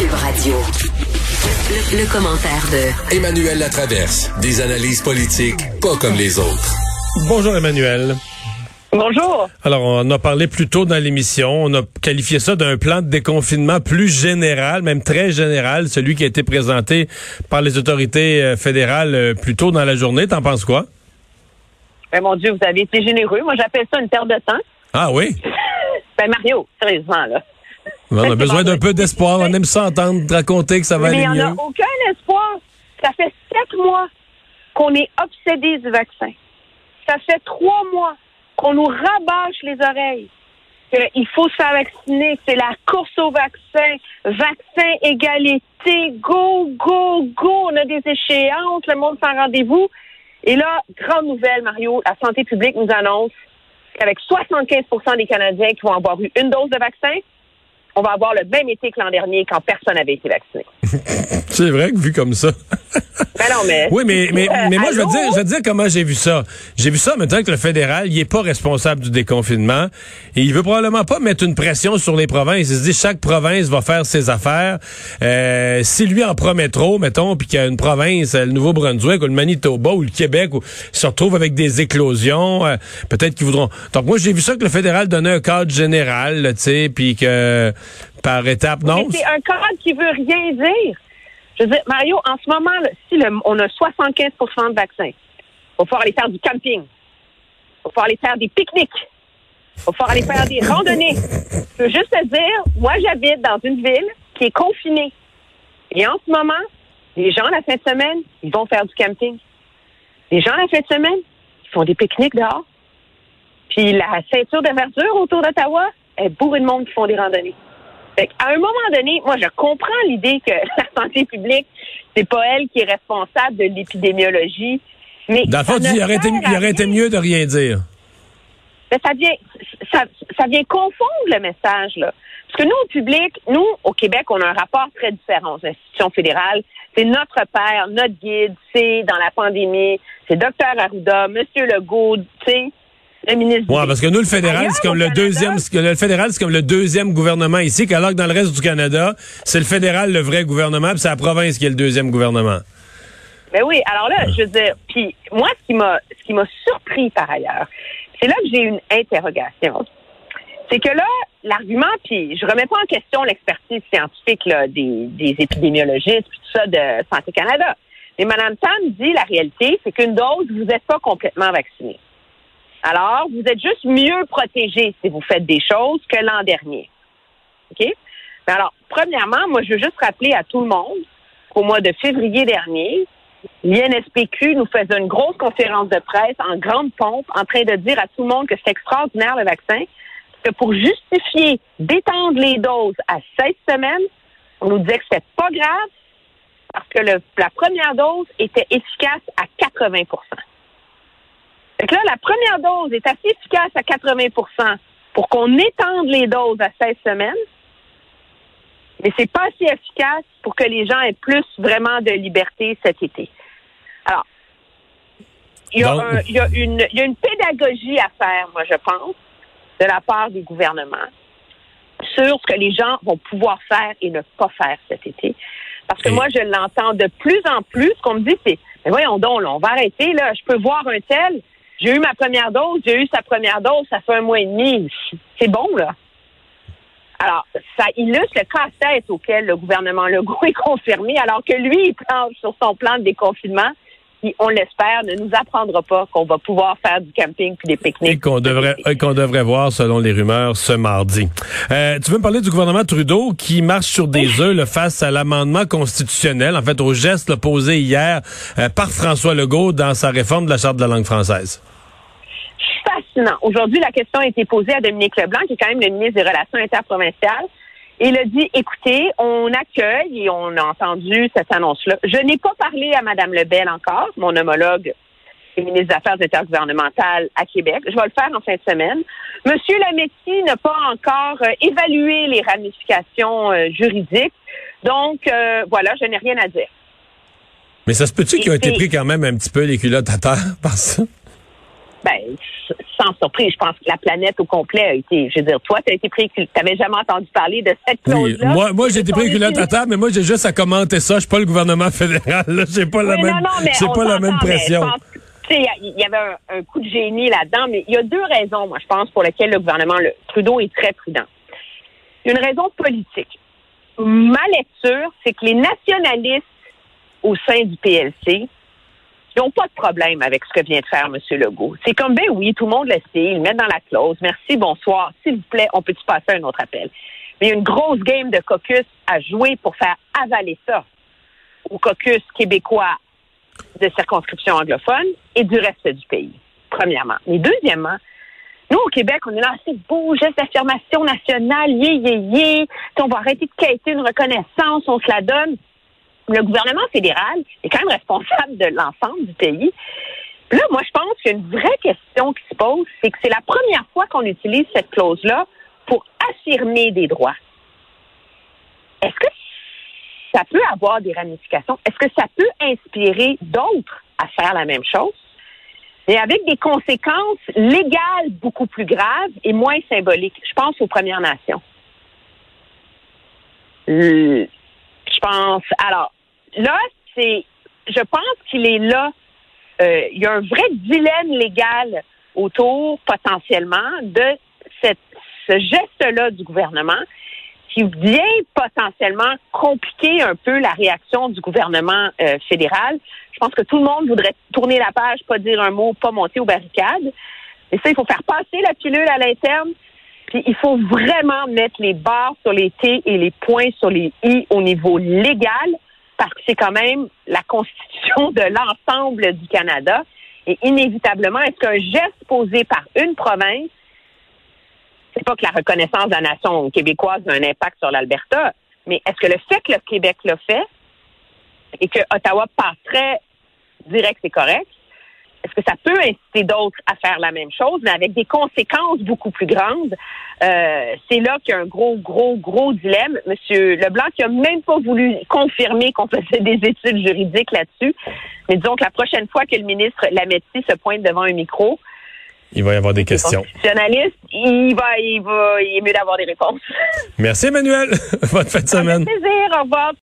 Cube Radio. Le, le commentaire de Emmanuel Latraverse. Des analyses politiques pas comme les autres. Bonjour Emmanuel. Bonjour. Alors, on a parlé plus tôt dans l'émission, on a qualifié ça d'un plan de déconfinement plus général, même très général, celui qui a été présenté par les autorités euh, fédérales euh, plus tôt dans la journée. T'en penses quoi? Ben, mon Dieu, vous avez été généreux. Moi, j'appelle ça une perte de temps. Ah oui? Ben, Mario, sérieusement, là. On a besoin d'un peu d'espoir. On aime ça entendre raconter que ça va Mais il aller n'y en a mieux. aucun espoir. Ça fait sept mois qu'on est obsédé du vaccin. Ça fait trois mois qu'on nous rabâche les oreilles. qu'il faut se faire vacciner, c'est la course au vaccin, vaccin, égalité, go, go, go. On a des échéances, le monde s'en rendez-vous. Et là, grande nouvelle, Mario, la santé publique nous annonce qu'avec 75% des Canadiens qui vont avoir eu une dose de vaccin, on va avoir le même été que l'an dernier quand personne n'avait été vacciné. C'est vrai que vu comme ça. Ben non, mais. Oui, mais, mais, Euh, mais moi, je veux allô? dire, je veux dire comment j'ai vu ça. J'ai vu ça maintenant que le fédéral, il est pas responsable du déconfinement et il veut probablement pas mettre une pression sur les provinces. Il se dit chaque province va faire ses affaires. Euh, si lui en promet trop, mettons, puis qu'il y a une province, euh, le Nouveau-Brunswick ou le Manitoba ou le Québec, où se retrouve avec des éclosions, euh, peut-être qu'ils voudront. Donc moi, j'ai vu ça que le fédéral donnait un cadre général, tu sais, puis que par étape, non? C'est un cadre qui veut rien dire. Je veux dire, Mario, en ce moment, si on a 75% de vaccins, il va falloir aller faire du camping. Il va falloir aller faire des pique-niques. Il va falloir aller faire des randonnées. Je veux juste te dire, moi, j'habite dans une ville qui est confinée. Et en ce moment, les gens, la fin de semaine, ils vont faire du camping. Les gens, la fin de semaine, ils font des pique-niques dehors. Puis la ceinture de verdure autour d'Ottawa est bourrée de monde qui font des randonnées. À un moment donné, moi, je comprends l'idée que la santé publique, c'est pas elle qui est responsable de l'épidémiologie. Mais Dans le fond, il aurait été, il aurait mieux de rien dire. Mais ça vient, ça, ça vient confondre le message, là. Parce que nous, au public, nous, au Québec, on a un rapport très différent aux institutions fédérales. C'est notre père, notre guide, c'est dans la pandémie, c'est Dr Arruda, Monsieur Legault, tu sais, le ministre. Du- parce que nous, le fédéral, c'est comme le Canada, deuxième, le fédéral, c'est comme le deuxième gouvernement ici, qu'alors que dans le reste du Canada, c'est le fédéral le vrai gouvernement, puis c'est la province qui est le deuxième gouvernement. Ben oui, alors là, je veux dire, puis moi, ce qui m'a, ce qui m'a surpris par ailleurs, c'est là que j'ai une interrogation. C'est que là, l'argument, puis je remets pas en question l'expertise scientifique là, des, des épidémiologistes, puis tout ça de Santé Canada. Mais Mme Tam dit la réalité, c'est qu'une dose, vous n'êtes pas complètement vacciné. Alors, vous êtes juste mieux protégé si vous faites des choses que l'an dernier. OK? Mais alors, premièrement, moi, je veux juste rappeler à tout le monde qu'au mois de février dernier, l'INSPQ nous faisait une grosse conférence de presse en grande pompe en train de dire à tout le monde que c'est extraordinaire le vaccin, que pour justifier d'étendre les doses à 16 semaines, on nous disait que c'était pas grave parce que la première dose était efficace à 80 Fait que là, la première dose est assez efficace à 80% pour qu'on étende les doses à 16 semaines, mais c'est pas assez efficace pour que les gens aient plus vraiment de liberté cet été. Alors, il y a, Donc- un- il y a une, il y a une pédagogie à faire, moi, je pense, de la part du gouvernement sur ce que les gens vont pouvoir faire et ne pas faire cet été. Parce que Et- moi, je l'entends de plus en plus. Ce qu'on me dit, c'est, mais voyons donc, là, on va arrêter, là. Je peux voir un tel. J'ai eu ma première dose, j'ai eu sa première dose, ça fait un mois et demi. C'est bon, là. Alors, ça illustre le casse-tête auquel le gouvernement Legault est confirmé, alors que lui, il planche sur son plan de déconfinement, qui, on l'espère, ne nous apprendra pas qu'on va pouvoir faire du camping puis des Et pique-niques. qu'on devrait, et qu'on devrait voir, selon les rumeurs, ce mardi. Euh, tu veux me parler du gouvernement Trudeau qui marche sur des œufs face à l'amendement constitutionnel, en fait, au geste là, posé hier euh, par François Legault dans sa réforme de la Charte de la langue française. fascinant. Aujourd'hui, la question a été posée à Dominique Leblanc, qui est quand même le ministre des Relations interprovinciales. Il a dit, écoutez, on accueille et on a entendu cette annonce-là. Je n'ai pas parlé à Mme Lebel encore, mon homologue et ministre des Affaires intergouvernementales à Québec. Je vais le faire en fin de semaine. Monsieur Lametti n'a pas encore euh, évalué les ramifications euh, juridiques. Donc, euh, voilà, je n'ai rien à dire. Mais ça se peut-tu qu'ils ont été pris quand même un petit peu les culottes à terre par ça? Ben, sans surprise, je pense que la planète au complet a été, je veux dire, toi, tu as été pris, tu n'avais jamais entendu parler de cette clause-là. Oui. Moi, moi j'ai été pris culotte à table, mais moi, j'ai juste à commenter ça. Je suis pas le gouvernement fédéral. J'ai pas la Oui, même, non, pas la même pression. je pense que, tu sais, Il y, y avait un, un coup de génie là-dedans, mais il y a deux raisons, moi, je pense, pour lesquelles le gouvernement le, Trudeau est très prudent. Il y a une raison politique. Ma lecture, c'est que les nationalistes au sein du PLC n'ont pas de problème avec ce que vient de faire M. Legault. C'est comme, ben oui, tout le monde le sait, ils mettent dans la clause. Merci, bonsoir. S'il vous plaît, on peut-tu passer un autre appel? Mais il y a une grosse game de caucus à jouer pour faire avaler ça au caucus québécois de circonscription anglophone et du reste du pays, premièrement. Mais deuxièmement, nous, au Québec, on est là, c'est beau, geste d'affirmation nationale, yé, yé, yé, on va arrêter de quêter une reconnaissance, on se la donne. Le gouvernement fédéral est quand même responsable de l'ensemble du pays. Là, moi, je pense qu'il y a une vraie question qui se pose, c'est que c'est la première fois qu'on utilise cette clause-là pour affirmer des droits. Est-ce que ça peut avoir des ramifications? Est-ce que ça peut inspirer d'autres à faire la même chose? Mais avec des conséquences légales beaucoup plus graves et moins symboliques. Je pense aux Premières Nations. Euh, Je pense. Alors, là, c'est. Je pense qu'il est là. euh, il y a un vrai dilemme légal autour, potentiellement, de cette, ce geste-là du gouvernement qui vient potentiellement compliquer un peu la réaction du gouvernement euh, fédéral. Je pense que tout le monde voudrait tourner la page, pas dire un mot, pas monter aux barricades. Et ça, il faut faire passer la pilule à l'interne. Puis il faut vraiment mettre les barres sur les T et les points sur les I au niveau légal, parce que c'est quand même la constitution de l'ensemble du Canada. Et inévitablement, est-ce qu'un geste posé par une province c'est pas que la reconnaissance de la nation québécoise a un impact sur l'Alberta, mais est-ce que le fait que le Québec l'a fait et que Ottawa passerait que c'est correct, est-ce que ça peut inciter d'autres à faire la même chose, mais avec des conséquences beaucoup plus grandes? Euh, c'est là qu'il y a un gros, gros, gros dilemme. Monsieur Leblanc qui a même pas voulu confirmer qu'on faisait des études juridiques là-dessus. Mais disons que la prochaine fois que le ministre Lametti se pointe devant un micro, Il va y avoir des questions. constitutionnaliste, il va, il va, il est mieux d'avoir des réponses. Merci, Emmanuel. Bonne fin de semaine. plaisir. Au revoir.